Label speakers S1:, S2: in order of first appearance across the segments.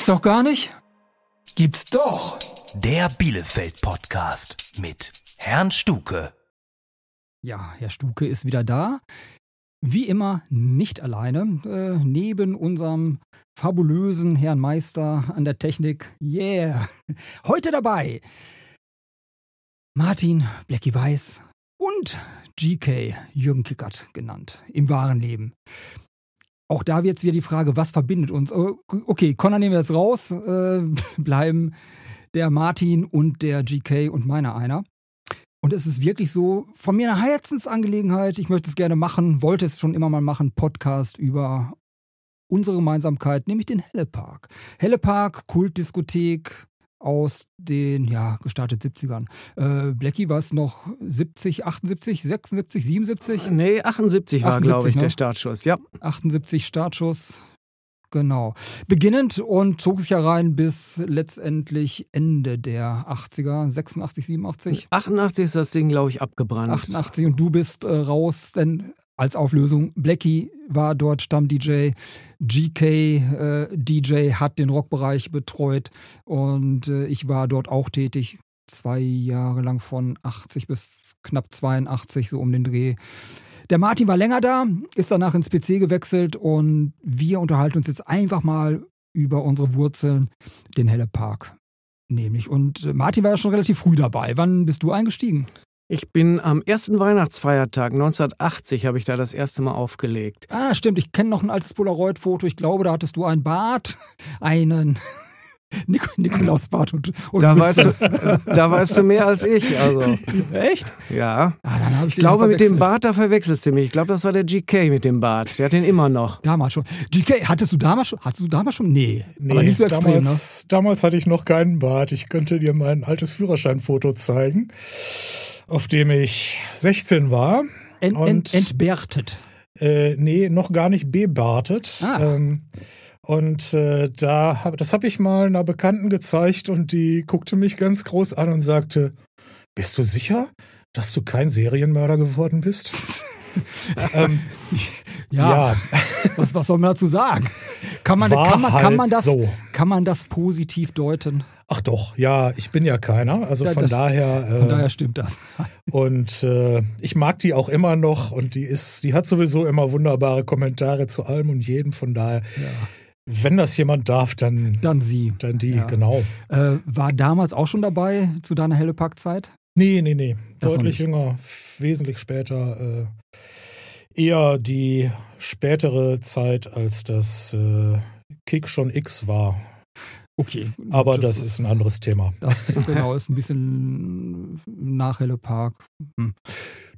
S1: Gibt's doch gar nicht? Gibt's doch.
S2: Der Bielefeld-Podcast mit Herrn Stuke.
S1: Ja, Herr Stuke ist wieder da. Wie immer nicht alleine. Äh, neben unserem fabulösen Herrn Meister an der Technik. Yeah. Heute dabei Martin Blackie Weiß und GK Jürgen Kickert genannt. Im wahren Leben. Auch da wird jetzt wieder die Frage, was verbindet uns? Oh, okay, Connor nehmen wir jetzt raus, äh, bleiben der Martin und der GK und meiner einer. Und es ist wirklich so, von mir eine Herzensangelegenheit, ich möchte es gerne machen, wollte es schon immer mal machen, Podcast über unsere Gemeinsamkeit, nämlich den Helle Park. Helle Park, Kultdiskothek, aus den, ja, gestartet 70ern. Äh, Blackie war es noch 70, 78, 76, 77?
S3: Nee, 78 war, glaube ich, ne? der Startschuss, ja.
S1: 78 Startschuss, genau. Beginnend und zog sich ja rein bis letztendlich Ende der 80er, 86, 87?
S3: 88 ist das Ding, glaube ich, abgebrannt.
S1: 88 und du bist äh, raus, denn als Auflösung. Blackie war dort Stamm-DJ, GK äh, DJ hat den Rockbereich betreut und äh, ich war dort auch tätig. Zwei Jahre lang von 80 bis knapp 82, so um den Dreh. Der Martin war länger da, ist danach ins PC gewechselt und wir unterhalten uns jetzt einfach mal über unsere Wurzeln, den Helle Park nämlich. Und äh, Martin war ja schon relativ früh dabei. Wann bist du eingestiegen?
S3: Ich bin am ersten Weihnachtsfeiertag 1980 habe ich da das erste Mal aufgelegt.
S1: Ah, stimmt. Ich kenne noch ein altes Polaroid-Foto. Ich glaube, da hattest du ein Bart, einen Nik Nikolausbart und, und
S3: da weißt, du, da weißt du mehr als ich. Also.
S1: Echt?
S3: Ja. Ah, dann ich, ich glaube, mit dem Bart, da verwechselst du mich. Ich glaube, das war der GK mit dem Bart. Der hat den immer noch.
S1: Damals schon. GK, hattest du damals schon? Hattest du damals schon? Nee.
S4: nee aber nicht so extrem, damals, ne? damals hatte ich noch keinen Bart. Ich könnte dir mein altes Führerscheinfoto zeigen auf dem ich 16 war.
S1: Ent, ent, entbärtet.
S4: Äh, nee, noch gar nicht bebartet. Ah. Ähm, und äh, da hab, das habe ich mal einer Bekannten gezeigt und die guckte mich ganz groß an und sagte: Bist du sicher, dass du kein Serienmörder geworden bist?
S1: ähm, ja, ja. Was, was soll man dazu sagen? Kann man, kann man, kann halt man, das, so. kann man das positiv deuten?
S4: Ach doch, ja, ich bin ja keiner. Also ja, von das, daher.
S1: Äh, von daher stimmt das.
S4: und äh, ich mag die auch immer noch und die ist, die hat sowieso immer wunderbare Kommentare zu allem und jedem. Von daher. Ja. Wenn das jemand darf, dann,
S1: dann sie.
S4: Dann die, ja. genau.
S1: Äh, war damals auch schon dabei zu deiner Hellepack-Zeit?
S4: Nee, nee, nee. Das Deutlich jünger, wesentlich später. Eher die spätere Zeit, als das äh, Kick schon X war.
S1: Okay.
S4: Aber das, das ist ein anderes Thema.
S1: Das genau ist ein bisschen nach Helle Park. Hm.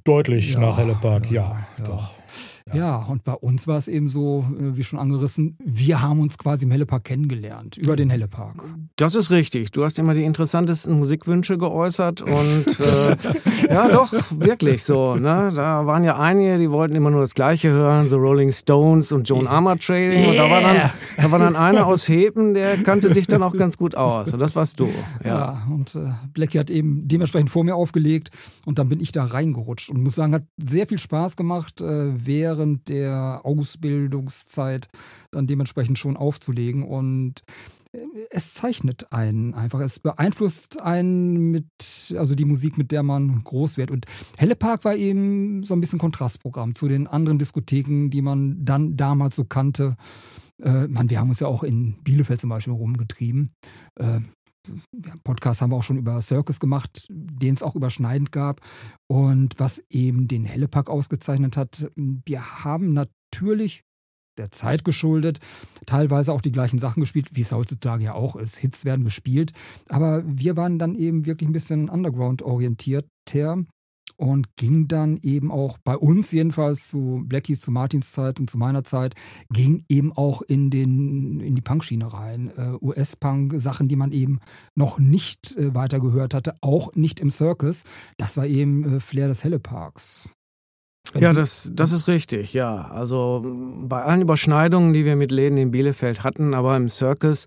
S4: Deutlich ja, nach Helle Park, ja, ja, doch.
S1: Ja. ja. und bei uns war es eben so, äh, wie schon angerissen, wir haben uns quasi im Hellepark kennengelernt, über den Hellepark.
S3: Das ist richtig. Du hast immer die interessantesten Musikwünsche geäußert und äh, ja, doch, wirklich so. Ne? Da waren ja einige, die wollten immer nur das Gleiche hören, so Rolling Stones und Joan Armour Trading. Yeah. Und da war, dann, da war dann einer aus Hepen, der kannte sich dann auch ganz gut aus. Und das warst du.
S1: Ja, ja und äh, Blackie hat eben dementsprechend vor mir aufgelegt und dann bin ich da reingerutscht und muss sagen, hat sehr viel Spaß gemacht, äh, wer während der Ausbildungszeit dann dementsprechend schon aufzulegen und äh, es zeichnet einen einfach. Es beeinflusst einen mit, also die Musik, mit der man groß wird. Und Helle Park war eben so ein bisschen Kontrastprogramm zu den anderen Diskotheken, die man dann damals so kannte. Äh, man, wir haben uns ja auch in Bielefeld zum Beispiel rumgetrieben. Äh, Podcast haben wir auch schon über Circus gemacht, den es auch überschneidend gab. Und was eben den Hellepack ausgezeichnet hat, wir haben natürlich der Zeit geschuldet, teilweise auch die gleichen Sachen gespielt, wie es heutzutage ja auch ist. Hits werden gespielt. Aber wir waren dann eben wirklich ein bisschen underground-orientierter und ging dann eben auch bei uns jedenfalls zu Blackies, zu Martins Zeit und zu meiner Zeit, ging eben auch in, den, in die Punkschiene rein. Äh, US-Punk, Sachen, die man eben noch nicht äh, weiter gehört hatte, auch nicht im Circus. Das war eben äh, Flair des Helleparks.
S3: Ja, das, das ist richtig, ja. Also bei allen Überschneidungen, die wir mit Läden in Bielefeld hatten, aber im Circus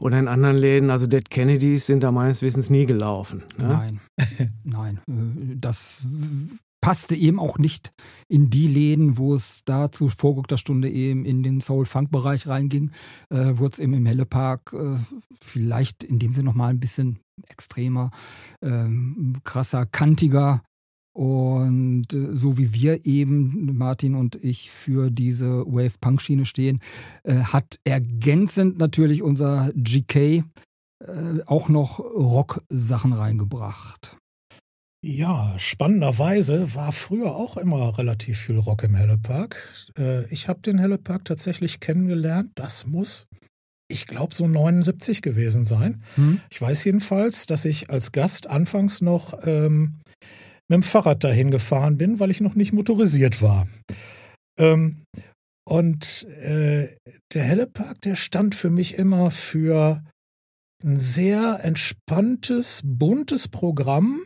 S3: oder in anderen Läden, also Dead Kennedys sind da meines Wissens nie gelaufen.
S1: Ne? Nein, nein. Das passte eben auch nicht in die Läden, wo es da zu vorguckter Stunde eben in den Soul-Funk-Bereich reinging, äh, wurde es eben im Helle Park äh, vielleicht in dem Sinne nochmal ein bisschen extremer, ähm, krasser, kantiger. Und äh, so wie wir eben, Martin und ich, für diese Wave-Punk-Schiene stehen, äh, hat ergänzend natürlich unser GK äh, auch noch Rock-Sachen reingebracht.
S4: Ja, spannenderweise war früher auch immer relativ viel Rock im Hellepark. Ich habe den Hellepark tatsächlich kennengelernt. Das muss, ich glaube, so 79 gewesen sein. Hm. Ich weiß jedenfalls, dass ich als Gast anfangs noch ähm, mit dem Fahrrad dahin gefahren bin, weil ich noch nicht motorisiert war. Ähm, und äh, der Hellepark, der stand für mich immer für ein sehr entspanntes, buntes Programm.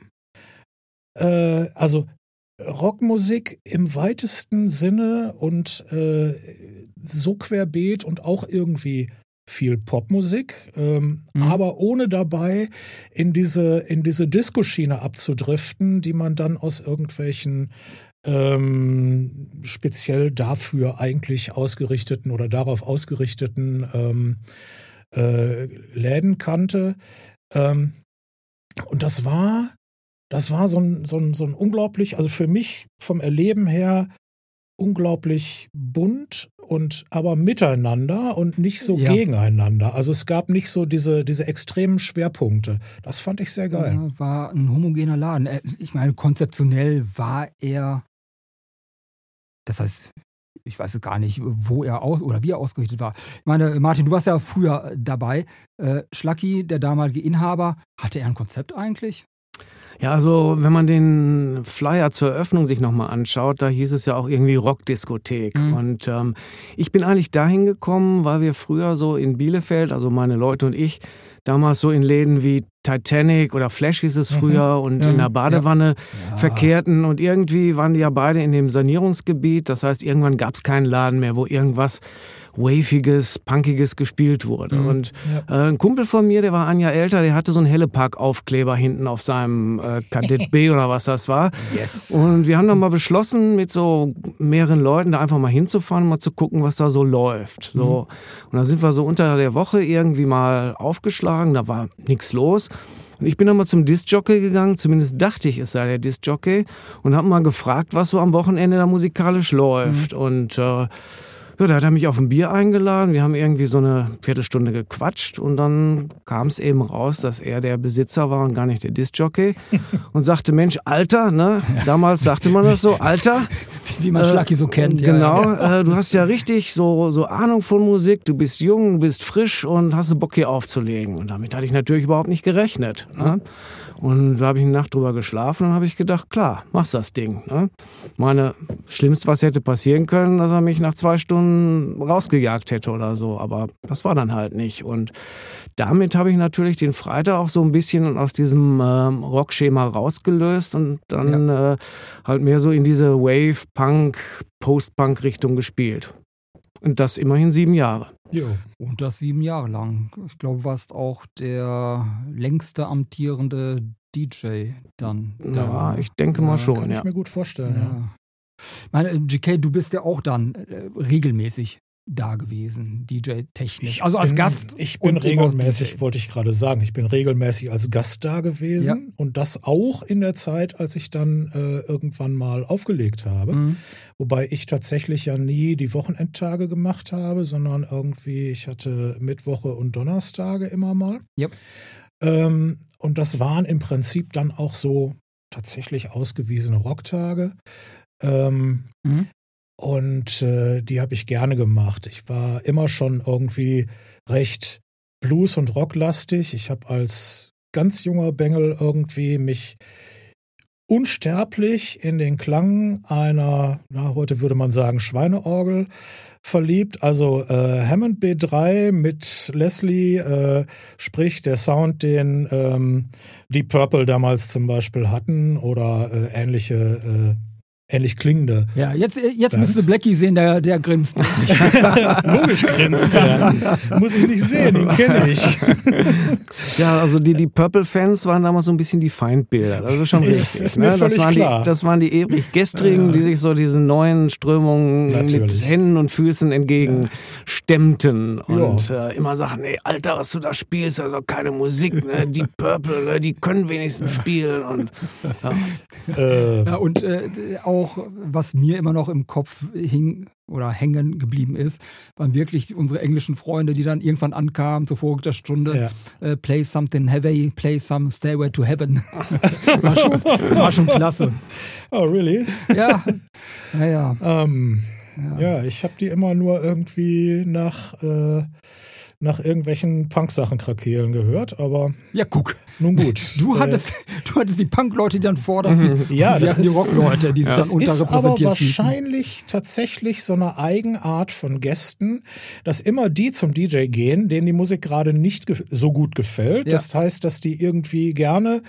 S4: Äh, also Rockmusik im weitesten Sinne und äh, so querbeet und auch irgendwie viel Popmusik, ähm, mhm. aber ohne dabei in diese, in diese Disco-Schiene abzudriften, die man dann aus irgendwelchen ähm, speziell dafür eigentlich ausgerichteten oder darauf ausgerichteten ähm, äh, Läden kannte. Ähm, und das war, das war so ein, so, ein, so ein unglaublich, also für mich vom Erleben her unglaublich bunt und aber miteinander und nicht so ja. gegeneinander. Also es gab nicht so diese, diese extremen Schwerpunkte. Das fand ich sehr geil.
S1: Ja, war ein homogener Laden. Äh, ich meine, konzeptionell war er, das heißt, ich weiß gar nicht, wo er aus oder wie er ausgerichtet war. Ich meine, Martin, du warst ja früher dabei. Äh, Schlacki, der damalige Inhaber, hatte er ein Konzept eigentlich?
S3: Ja, also wenn man den Flyer zur Eröffnung sich nochmal anschaut, da hieß es ja auch irgendwie Rockdiskothek. Mhm. Und ähm, ich bin eigentlich dahin gekommen, weil wir früher so in Bielefeld, also meine Leute und ich, damals so in Läden wie Titanic oder Flash hieß es mhm. früher mhm. und ja. in der Badewanne ja. verkehrten und irgendwie waren die ja beide in dem Sanierungsgebiet. Das heißt, irgendwann gab es keinen Laden mehr, wo irgendwas waviges, punkiges gespielt wurde. Mhm. Und ja. äh, ein Kumpel von mir, der war ein Jahr älter, der hatte so einen Hellepark-Aufkleber hinten auf seinem äh, Kadett B oder was das war. Yes. Und wir haben dann mal beschlossen, mit so mehreren Leuten da einfach mal hinzufahren, mal zu gucken, was da so läuft. So. Mhm. Und da sind wir so unter der Woche irgendwie mal aufgeschlagen, da war nichts los. Und ich bin dann mal zum Disc-Jockey gegangen, zumindest dachte ich, es sei der Disc-Jockey, und habe mal gefragt, was so am Wochenende da musikalisch läuft. Mhm. Und äh, ja, da hat er mich auf ein Bier eingeladen. Wir haben irgendwie so eine Viertelstunde gequatscht und dann kam es eben raus, dass er der Besitzer war und gar nicht der Discjockey und sagte, Mensch, Alter, ne? Damals sagte man das so, Alter.
S1: Wie man Schlacki so kennt.
S3: Genau, ja. Äh, du hast ja richtig so, so Ahnung von Musik, du bist jung, du bist frisch und hast Bock hier aufzulegen. Und damit hatte ich natürlich überhaupt nicht gerechnet. Ne? Und da habe ich eine Nacht drüber geschlafen und habe ich gedacht, klar, machst das Ding. Ne? Meine, schlimmst, was hätte passieren können, dass er mich nach zwei Stunden rausgejagt hätte oder so. Aber das war dann halt nicht. Und damit habe ich natürlich den Freitag auch so ein bisschen aus diesem ähm, Rockschema rausgelöst und dann ja. äh, halt mehr so in diese Wave, Punk, Post-Punk-Richtung gespielt. Und das immerhin sieben Jahre.
S1: Jo. Und das sieben Jahre lang. Ich glaube, du warst auch der längste amtierende DJ dann.
S3: Ja, ich denke mal schon.
S4: Kann
S3: ich
S4: mir gut vorstellen, ja.
S1: Meine, GK, du bist ja auch dann äh, regelmäßig da gewesen, DJ-technisch. Also als
S4: bin,
S1: Gast.
S4: Ich bin regelmäßig, wollte ich gerade sagen, ich bin regelmäßig als Gast da gewesen ja. und das auch in der Zeit, als ich dann äh, irgendwann mal aufgelegt habe. Mhm. Wobei ich tatsächlich ja nie die Wochenendtage gemacht habe, sondern irgendwie, ich hatte Mittwoche und Donnerstage immer mal.
S1: Ja.
S4: Ähm, und das waren im Prinzip dann auch so tatsächlich ausgewiesene Rocktage. Ähm, mhm. Und äh, die habe ich gerne gemacht. Ich war immer schon irgendwie recht Blues- und Rocklastig. Ich habe als ganz junger Bengel irgendwie mich unsterblich in den Klang einer, na, heute würde man sagen, Schweineorgel verliebt. Also äh, Hammond B3 mit Leslie, äh, sprich der Sound, den ähm, die Purple damals zum Beispiel hatten oder äh, ähnliche ähnlich klingende.
S1: Ja, jetzt, jetzt müsste Blackie sehen, der, der grinst.
S4: Logisch grinst er. Muss ich nicht sehen, den kenne ich.
S3: ja, also die, die Purple-Fans waren damals so ein bisschen die Feindbilder. Das ist schon
S4: ist,
S3: richtig.
S4: Ist mir
S3: ne?
S4: völlig
S3: das, waren
S4: klar.
S3: Die, das waren die ewig Gestrigen, die sich so diesen neuen Strömungen
S4: Natürlich.
S3: mit Händen und Füßen entgegenstemmten und äh, immer sagten, ey, Alter, was du da spielst, also keine Musik, ne? die Purple, ne? die können wenigstens spielen und ja.
S4: Äh,
S1: Ja, und äh, auch, was mir immer noch im Kopf hing oder hängen geblieben ist, waren wirklich unsere englischen Freunde, die dann irgendwann ankamen zur voriger Stunde. Äh, play something heavy, play some Stairway to Heaven. war, schon, war schon klasse.
S4: oh, really?
S1: Ja, ja, ja.
S4: Ja. ich habe die immer nur irgendwie nach, äh, nach irgendwelchen Punk-Sachen krakeelen gehört, aber
S1: Ja, guck.
S4: nun gut.
S1: Du
S4: Äh,
S1: hattest, du hattest die Punk-Leute, die dann forderten.
S4: Ja,
S1: und
S4: das
S1: wir hatten die
S4: ist-
S1: Rock-Leute, die sich
S4: Das
S1: dann
S4: ist aber
S1: unterrepräsentiert fühlten.
S4: wahrscheinlich tatsächlich so eine Eigenart von Gästen, dass immer die zum DJ gehen, denen die Musik gerade nicht so gut gefällt.
S1: Ja.
S4: Das heißt, dass die irgendwie gerne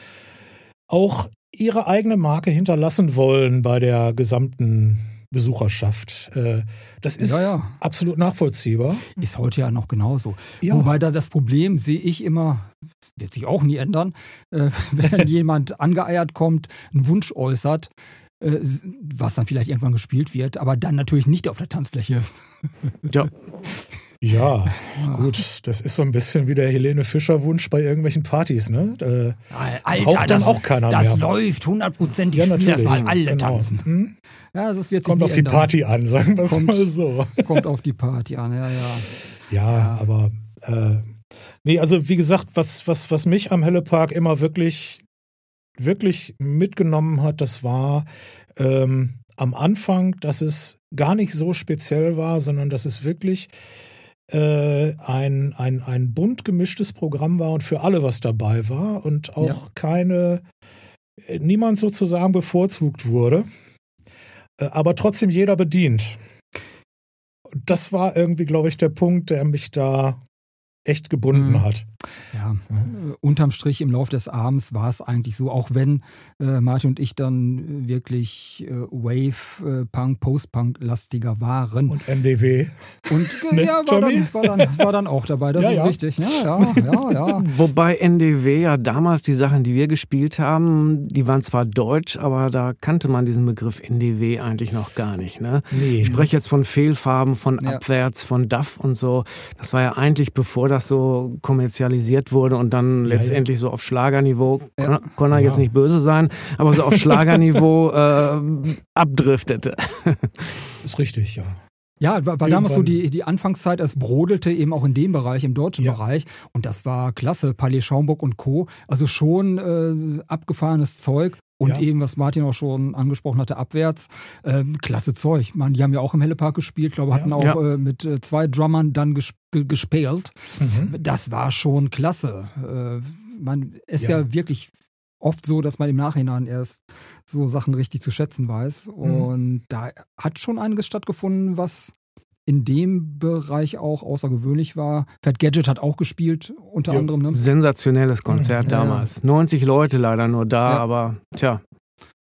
S4: auch ihre eigene Marke hinterlassen wollen bei der gesamten Besucherschaft. Äh, Das ist
S1: Ja, ja.
S4: absolut nachvollziehbar.
S1: Ist heute ja noch genauso.
S4: Ja.
S1: Wobei da das Problem sehe ich immer, wird sich auch nie ändern, äh, wenn dann jemand angeeiert kommt, einen Wunsch äußert, äh, was dann vielleicht irgendwann gespielt wird, aber dann natürlich nicht auf der Tanzfläche.
S3: ja.
S4: Ja, gut, das ist so ein bisschen wie der Helene Fischer-Wunsch bei irgendwelchen Partys, ne? Äh, braucht dann auch keiner
S1: das
S4: mehr.
S1: läuft hundertprozentig.
S4: Ja,
S1: Ja,
S4: natürlich.
S1: erstmal alle
S4: Genau.
S1: tanzen.
S4: Hm?
S1: Ja, das wird sich
S4: Kommt auf die
S1: ändern.
S4: Party an, sagen wir es mal so.
S1: Kommt auf die Party an, ja, ja.
S4: Ja, aber äh, nee, also wie gesagt, was, was, was mich am Helle Park immer wirklich, wirklich mitgenommen hat, das war ähm, am Anfang, dass es gar nicht so speziell war, sondern dass es wirklich äh, ein, ein, ein bunt gemischtes Programm war und für alle was dabei war und auch
S1: Ja.
S4: keine, äh, niemand sozusagen bevorzugt wurde, äh, aber trotzdem jeder bedient. Das war irgendwie, glaube ich, der Punkt, der mich da echt gebunden
S1: Mhm.
S4: hat.
S1: Ja, äh, unterm Strich im Lauf des Abends war es eigentlich so, auch wenn äh, Martin und ich dann äh, wirklich äh, Wave, äh, Punk, Post-Punk-lastiger waren.
S4: Und MDW.
S1: Und äh,
S4: Ne,
S1: ja, war
S4: Tommy?
S1: dann, war, dann, war dann auch dabei, das
S4: Ja,
S1: ist
S4: ja.
S1: richtig. Ja, ja, ja, ja.
S3: Wobei NDW ja damals die Sachen, die wir gespielt haben, die waren zwar deutsch, aber da kannte man diesen Begriff NDW eigentlich noch gar nicht. Ne?
S4: Nee.
S3: Ich spreche jetzt von Fehlfarben, von
S1: Ja.
S3: Abwärts, von DAF und so. Das war ja eigentlich, bevor das so kommerzialisiert wurde und dann
S4: Ja, ja.
S3: letztendlich so auf Schlagerniveau,
S1: Ja.
S3: kann, er
S4: Ja.
S3: jetzt nicht böse sein, aber so auf Schlagerniveau äh, abdriftete.
S4: Ist richtig, ja.
S1: Ja, war, war damals so die, die Anfangszeit, es brodelte eben auch in dem Bereich, im deutschen
S4: Ja.
S1: Bereich. Und das war klasse. Palais Schaumburg und Co. Also schon äh, abgefahrenes Zeug. Und
S4: Ja.
S1: eben, was Martin auch schon angesprochen hatte, abwärts. Ähm, klasse Zeug. Man, die haben ja auch im Hellepark gespielt, glaube hatten
S4: Ja.
S1: auch
S3: Ja.
S1: äh, mit äh, zwei Drummern dann ges ge- gespielt.
S4: Mhm.
S1: Das war schon klasse. Äh, man ist ja.
S4: Ja.
S1: wirklich oft so, dass man im Nachhinein erst so Sachen richtig zu schätzen weiß.
S4: Mhm.
S1: Und da hat schon einiges stattgefunden, was in dem Bereich auch außergewöhnlich war. Fat Gadget hat auch gespielt, unter
S4: Ja.
S1: anderem. Ne?
S3: Sensationelles Konzert
S1: Mhm. Ja, ja.
S3: damals. 90 Leute leider nur da,
S1: Ja.
S3: aber tja.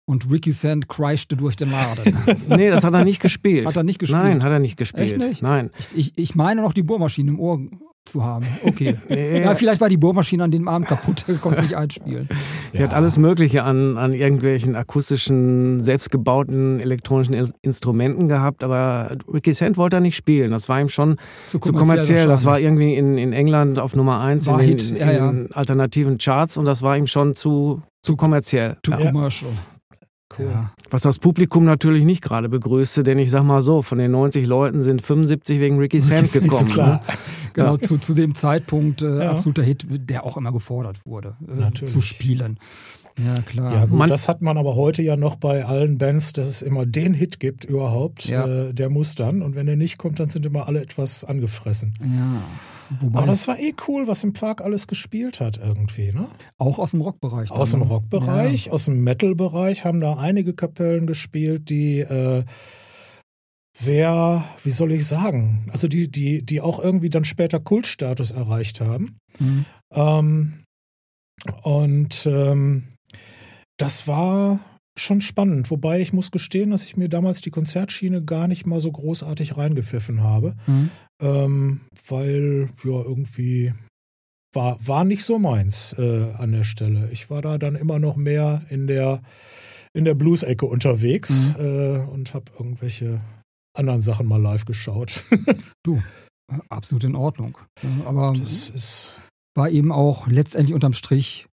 S1: Und Ricky Sand crashte durch den Laden.
S3: Nee, das hat er nicht gespielt.
S1: Hat er nicht gespielt?
S3: Nein, hat er nicht gespielt.
S1: Echt nicht?
S3: Nein.
S1: ich, ich, ich meine noch die Bohrmaschine im Ohr zu haben. Okay. Ja, vielleicht war die Bohrmaschine an dem Abend kaputt, konnte nicht einspielen.
S3: Der hat alles Mögliche an, an irgendwelchen akustischen, selbstgebauten elektronischen Instrumenten gehabt, aber Ricky Sand wollte er nicht spielen. Das war ihm schon
S1: Zu
S3: zu kommerziell. Das war irgendwie in, in England auf Nummer eins
S1: War
S3: in, den, in,
S1: ja, ja.
S3: alternativen Charts und das war ihm schon zu, zu kommerziell.
S1: Too
S3: Ja.
S1: commercial.
S4: Cool.
S1: Ja.
S3: Was das Publikum natürlich nicht gerade begrüßte, denn ich sag mal so, von den 90 Leuten sind 75 wegen Ricky Sand
S4: Ist
S3: gekommen.
S4: klar.
S3: Ne?
S1: Genau, zu, zu dem Zeitpunkt äh,
S4: Ja.
S1: absoluter Hit, der auch immer gefordert wurde, äh, zu spielen. Ja, klar.
S4: Ja, gut,
S3: Man-
S4: das hat man aber heute ja noch bei allen Bands, dass es immer den Hit gibt überhaupt.
S1: Ja.
S4: Äh, der muss dann. Und wenn der nicht kommt, dann sind immer alle etwas angefressen.
S1: Ja. Wobei
S4: Aber
S1: das
S4: war eh cool, was im Park alles gespielt hat irgendwie, ne?
S1: auch aus dem Rockbereich.
S4: Aus dem
S1: ne?
S4: Rockbereich, aus dem Metal-Bereich haben da einige Kapellen gespielt, die äh, sehr, wie soll ich sagen, also die, die, die auch irgendwie dann später Kultstatus erreicht haben.
S1: Mhm.
S4: Ähm, und ähm, das war schon spannend. Wobei ich muss gestehen, dass ich mir damals die Konzertschiene gar nicht mal so großartig reingepfiffen habe.
S1: Mhm.
S4: Ähm, weil, ja, irgendwie war, war nicht so meins äh, an der Stelle. Ich war da dann immer noch mehr in der, in der Blues-Ecke unterwegs
S1: Mhm.
S4: äh, und habe irgendwelche anderen Sachen mal live geschaut.
S1: Du, absolut in Ordnung. Aber
S4: Das ist
S1: war eben auch letztendlich unterm Strich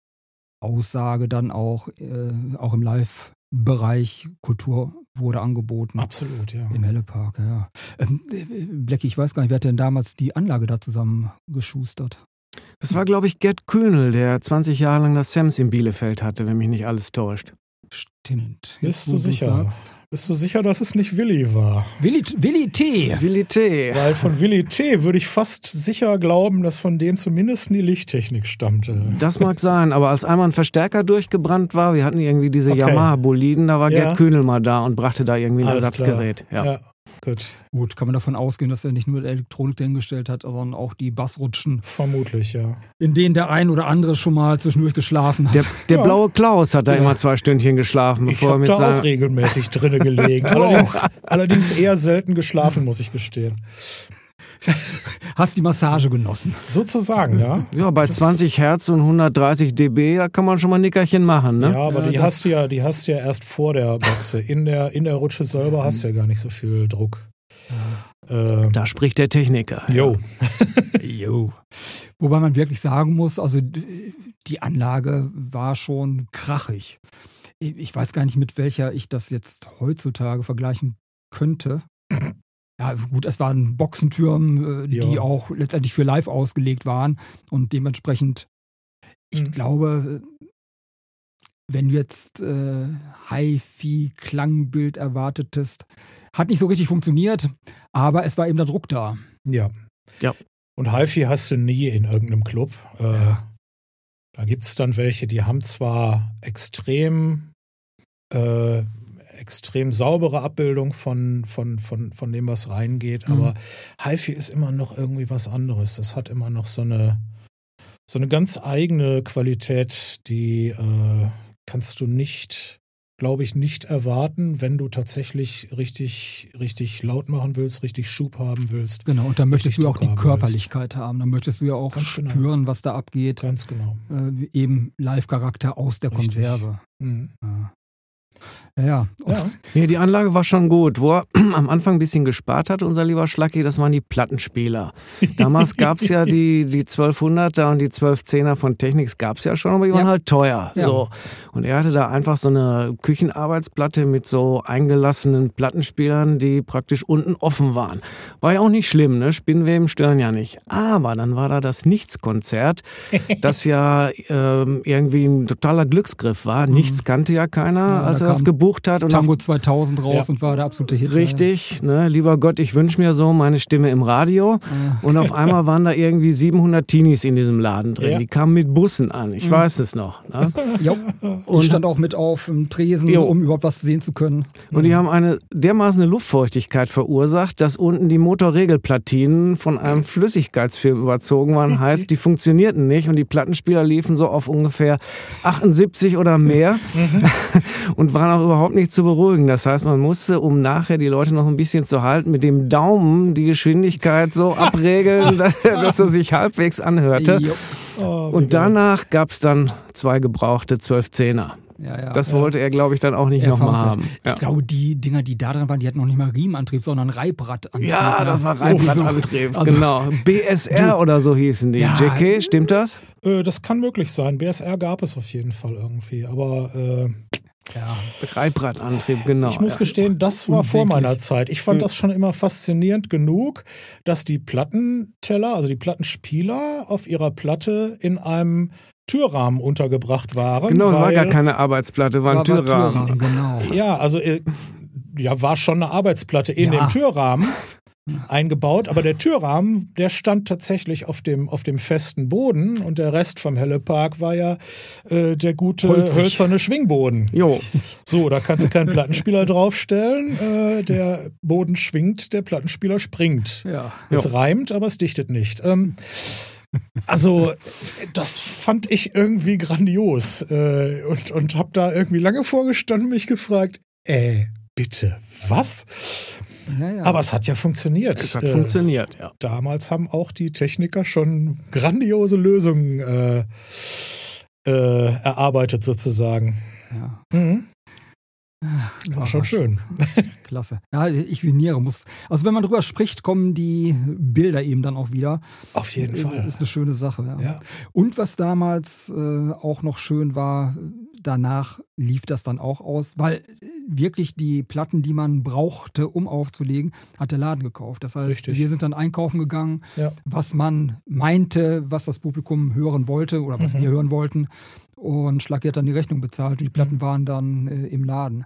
S1: Aussage dann auch, äh, auch im Live-Bereich Kultur wurde angeboten.
S4: absolut, ja.
S1: Im Hellepark, ja. Ähm, äh, Blackie, ich weiß gar nicht, wer hat denn damals die Anlage da zusammen geschustert?
S3: Das war, glaube ich, Gerd Kühnel, der 20 Jahre lang das Sams in Bielefeld hatte, wenn mich nicht alles täuscht.
S1: Stimmt.
S4: Bist du sicher?
S1: sagst.
S4: Bist du sicher, dass es nicht Willi war?
S1: Willi, Willi T.
S3: Willi T.
S4: Weil von Willi T. würde ich fast sicher glauben, dass von dem zumindest die Lichttechnik stammte.
S3: Das mag sein, aber als einmal ein Verstärker durchgebrannt war, wir hatten irgendwie diese
S4: Okay.
S3: Yamaha-Boliden, da war
S4: Ja.
S3: Gerd Kühnel mal da und brachte da irgendwie ein
S4: Alles
S3: Ersatzgerät.
S4: klar.
S3: Ja.
S4: ja, gut.
S1: Gut, kann man davon ausgehen, dass er nicht nur die Elektronik dahingestellt hat, sondern auch die Bassrutschen,
S4: Vermutlich, ja.
S1: in denen der ein oder andere schon mal zwischendurch geschlafen hat.
S3: Der, der
S4: Ja.
S3: blaue Klaus hat da
S1: Ja.
S3: immer zwei Stündchen geschlafen,
S4: Ich
S3: bevor er
S4: habe da auch regelmäßig drinne gelegen. allerdings, allerdings eher selten geschlafen, muss ich gestehen.
S1: Hast die Massage genossen.
S4: Sozusagen, ja.
S3: Ja, bei
S4: Das-
S3: 20 Hertz und 130 dB, da kann man schon mal ein Nickerchen machen, ne?
S4: Ja, aber
S1: Ja,
S4: die hast du ja, die hast du ja erst vor der Boxe. In der, in der Rutsche selber hast du ja gar nicht so viel Druck. Äh,
S3: Da spricht der Techniker.
S4: jo.
S1: Jo. Wobei man wirklich sagen muss, also die Anlage war schon krachig. Ich ich weiß gar nicht, mit welcher ich das jetzt heutzutage vergleichen könnte. Ja, gut, es waren Boxentürme, äh, die
S4: Ja.
S1: auch letztendlich für live ausgelegt waren und dementsprechend, ich
S4: Mhm.
S1: glaube, wenn du jetzt äh, Hi-Fi-Klangbild erwartetest, hat nicht so richtig funktioniert, aber es war eben der Druck da.
S4: Ja.
S3: Ja.
S4: Und HiFi hast du nie in irgendeinem Club. Äh, Da gibt es dann welche, die haben zwar extrem, äh, extrem saubere Abbildung von, von, von, von dem, was reingeht,
S1: Mhm.
S4: aber HiFi ist immer noch irgendwie was anderes. Das hat immer noch so eine, so eine ganz eigene Qualität, die äh, kannst du nicht, glaube ich, nicht erwarten, wenn du tatsächlich richtig, richtig laut machen willst, richtig Schub haben willst.
S1: Genau, und da möchtest du auch die
S4: haben
S1: Körperlichkeit haben. Da möchtest du ja auch
S4: Ganz genau.
S1: spüren, was da abgeht.
S4: Ganz genau.
S1: Äh, eben Live-Charakter aus der
S4: Richtig.
S1: Konserve.
S4: Mhm.
S1: Ja. Ja, ja.
S4: Ja.
S3: Die Anlage war schon gut. Wo er am Anfang ein bisschen gespart hat, unser lieber Schlacki, das waren die Plattenspieler. Damals gab es ja die, die 1200er und die 1210er von Technics gab es ja schon, aber die waren
S1: Ja.
S3: halt teuer. So. Und er hatte da einfach so eine Küchenarbeitsplatte mit so eingelassenen Plattenspielern, die praktisch unten offen waren. War ja auch nicht schlimm, ne? Spinnweben stören ja nicht. Aber dann war da das Nichts-Konzert, das ja ähm, irgendwie ein totaler Glücksgriff war. Nichts kannte ja keiner, als er
S1: kam
S3: gebucht hat. Und
S1: Tango 2000 raus
S4: Ja.
S1: und war der absolute Hit.
S3: Richtig, ne? lieber Gott, ich wünsche mir so meine Stimme im Radio.
S1: Ja.
S3: Und auf einmal waren da irgendwie 700 Teenies in diesem Laden drin.
S4: Ja.
S3: Die kamen mit Bussen an, ich weiß es noch. Ne?
S1: Jo.
S3: Und-
S1: Ich stand auch mit auf dem Tresen,
S3: Jo.
S1: um überhaupt was sehen zu können.
S3: Und die haben eine dermaßen eine Luftfeuchtigkeit verursacht, dass unten die Motorregelplatinen von einem Flüssigkeitsfilm überzogen waren. Heißt, die funktionierten nicht und die Plattenspieler liefen so auf ungefähr 78 oder mehr und waren auch überhaupt nicht zu beruhigen. Das heißt, man musste, um nachher die Leute noch ein bisschen zu halten, mit dem Daumen die Geschwindigkeit so abregeln, dass er sich halbwegs anhörte.
S4: Oh,
S3: Und danach gab es dann zwei gebrauchte 12-10er.
S1: Ja, ja.
S3: Das wollte er, glaube ich, dann auch nicht nochmal haben.
S1: Ich
S3: Ja.
S1: glaube, die Dinger, die da dran waren, die hatten noch nicht mal Riemenantrieb, sondern Reibrattantrieb.
S3: Ja, das war Reibrattantrieb,
S1: Also-
S3: genau. BSR oder so hießen die.
S1: Ja.
S3: JK, stimmt das?
S4: Äh, das kann möglich sein. BSR gab es auf jeden Fall irgendwie. Aber äh,
S1: Ja.
S3: Reibrattantrieb, genau.
S4: ich muss
S3: ja.
S4: gestehen, das war vor meiner Zeit. Ich fand das schon immer faszinierend genug, dass die Plattenteller, also die Plattenspieler, auf ihrer Platte in einem Türrahmen untergebracht waren.
S3: Genau, es war gar keine Arbeitsplatte, war ein
S1: War bei
S3: Türrahmen.
S1: genau.
S4: Ja, also äh, ja, war schon eine Arbeitsplatte in
S1: Ja.
S4: dem Türrahmen eingebaut, aber der Türrahmen, der stand tatsächlich auf dem, auf dem festen Boden und der Rest vom Hellepark war ja äh, der gute
S1: Holzig.
S4: hölzerne Schwingboden.
S3: Jo,
S4: So, da kannst du keinen Plattenspieler draufstellen, äh, der Boden schwingt, der Plattenspieler springt.
S1: Ja.
S4: Es reimt, aber es dichtet nicht. Ähm, Also, das fand ich irgendwie grandios äh, und, und habe da irgendwie lange vorgestanden, mich gefragt, äh, bitte, was? Ja, ja. Aber es hat ja funktioniert.
S3: Es hat äh, funktioniert, ja.
S4: Damals haben auch die Techniker schon grandiose Lösungen äh, äh, erarbeitet, sozusagen. Ja. Mhm. War schon schön.
S1: Klasse. Ja, ich signiere. Muss, also wenn man drüber spricht, kommen die Bilder eben dann auch wieder.
S4: Auf jeden
S1: ist,
S4: Fall.
S1: Ist eine schöne Sache. Ja.
S4: ja.
S1: Und was damals äh, auch noch schön war, danach lief das dann auch aus, weil wirklich die Platten, die man brauchte, um aufzulegen, hat der Laden gekauft. Das heißt,
S4: Richtig.
S1: wir sind dann einkaufen gegangen,
S4: ja.
S1: was man meinte, was das Publikum hören wollte oder was mhm. wir hören wollten. Und Schlag hat dann die Rechnung bezahlt und die Platten mhm. waren dann äh, im Laden.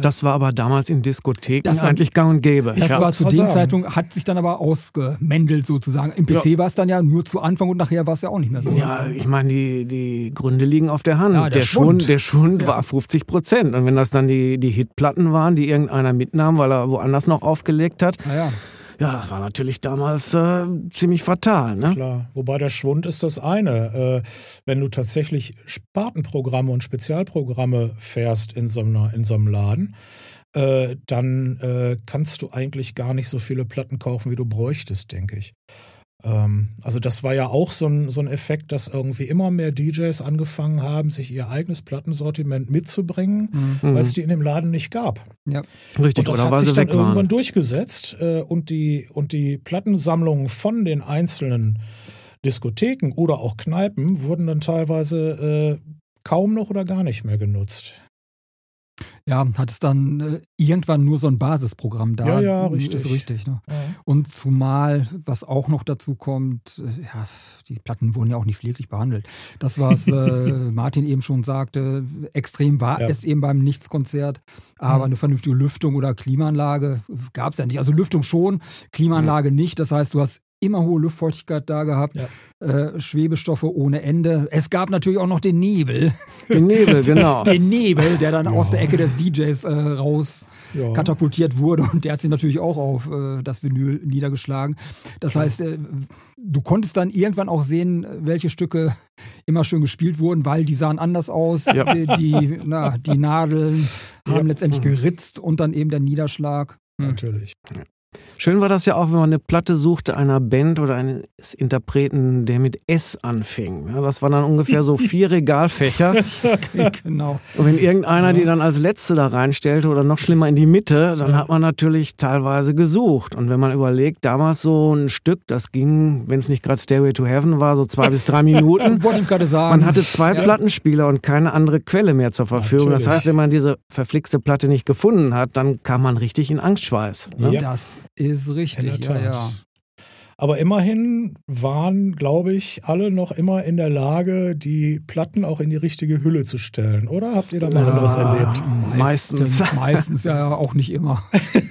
S3: Das war aber damals in Diskotheken das eigentlich gang und gäbe.
S1: Das war zu dem Zeitpunkt, hat sich dann aber ausgemändelt sozusagen. Im PC ja. war es dann ja nur zu Anfang und nachher war es ja auch nicht mehr so.
S3: Ja, ich meine, die, die Gründe liegen auf der Hand. Ja, der, der, Schwund, der Schwund ja. war 50 Prozent. Und wenn das dann die, die Hitplatten waren, die irgendeiner mitnahm, weil er woanders noch aufgelegt hat,
S1: ja.
S3: Ja, das war natürlich damals äh, ziemlich fatal. Ne?
S4: Klar, wobei der Schwund ist das eine. Äh, wenn du tatsächlich Spartenprogramme und Spezialprogramme fährst in so, einer, in so einem Laden, äh, dann äh, kannst du eigentlich gar nicht so viele Platten kaufen, wie du bräuchtest, denke ich. Ähm, also das war ja auch so ein, so ein Effekt, dass irgendwie immer mehr DJs angefangen haben, sich ihr eigenes Plattensortiment mitzubringen, mhm. weil es die in dem Laden nicht gab.
S1: Ja.
S3: Richtig,
S4: und das hat sich dann irgendwann waren. durchgesetzt äh, und, die, und die Plattensammlungen von den einzelnen Diskotheken oder auch Kneipen wurden dann teilweise äh, kaum noch oder gar nicht mehr genutzt.
S1: Ja, hat es dann äh, irgendwann nur so ein Basisprogramm da.
S4: Ja, ja, richtig.
S1: Ist richtig. Ne?
S4: Ja.
S1: Und zumal, was auch noch dazu kommt, äh, ja, die Platten wurden ja auch nicht pfleglich behandelt. Das, was äh, Martin eben schon sagte, extrem war ja. es eben beim Nichtskonzert. Aber mhm. eine vernünftige Lüftung oder Klimaanlage gab es ja nicht. Also Lüftung schon, Klimaanlage mhm. nicht. Das heißt, du hast immer hohe Luftfeuchtigkeit da gehabt, ja. äh, Schwebestoffe ohne Ende. Es gab natürlich auch noch den Nebel.
S3: Den Nebel, genau.
S1: den Nebel, der dann ja. aus der Ecke des DJs äh, raus ja. katapultiert wurde und der hat sich natürlich auch auf äh, das Vinyl niedergeschlagen. Das heißt, äh, du konntest dann irgendwann auch sehen, welche Stücke immer schön gespielt wurden, weil die sahen anders aus. Die, die, na, die Nadeln haben letztendlich geritzt und dann eben der Niederschlag.
S4: Hm. Natürlich.
S3: Schön war das ja auch, wenn man eine Platte suchte einer Band oder eines Interpreten, der mit S anfing. Ja, das waren dann ungefähr so vier Regalfächer.
S1: genau.
S3: Und wenn irgendeiner ja. die dann als letzte da reinstellte oder noch schlimmer in die Mitte, dann ja. hat man natürlich teilweise gesucht. Und wenn man überlegt, damals so ein Stück, das ging, wenn es nicht gerade Stairway to Heaven war, so zwei bis drei Minuten.
S1: Wollte ich gerade sagen.
S3: Man hatte zwei Plattenspieler und keine andere Quelle mehr zur Verfügung. Natürlich. Das heißt, wenn man diese verflixte Platte nicht gefunden hat, dann kam man richtig in Angstschweiß.
S1: Ne? Das ist richtig, ja, ja.
S4: Aber immerhin waren, glaube ich, alle noch immer in der Lage, die Platten auch in die richtige Hülle zu stellen, oder? Habt ihr da mal ja, anderes erlebt?
S1: Meistens. Meistens, ja, auch nicht immer.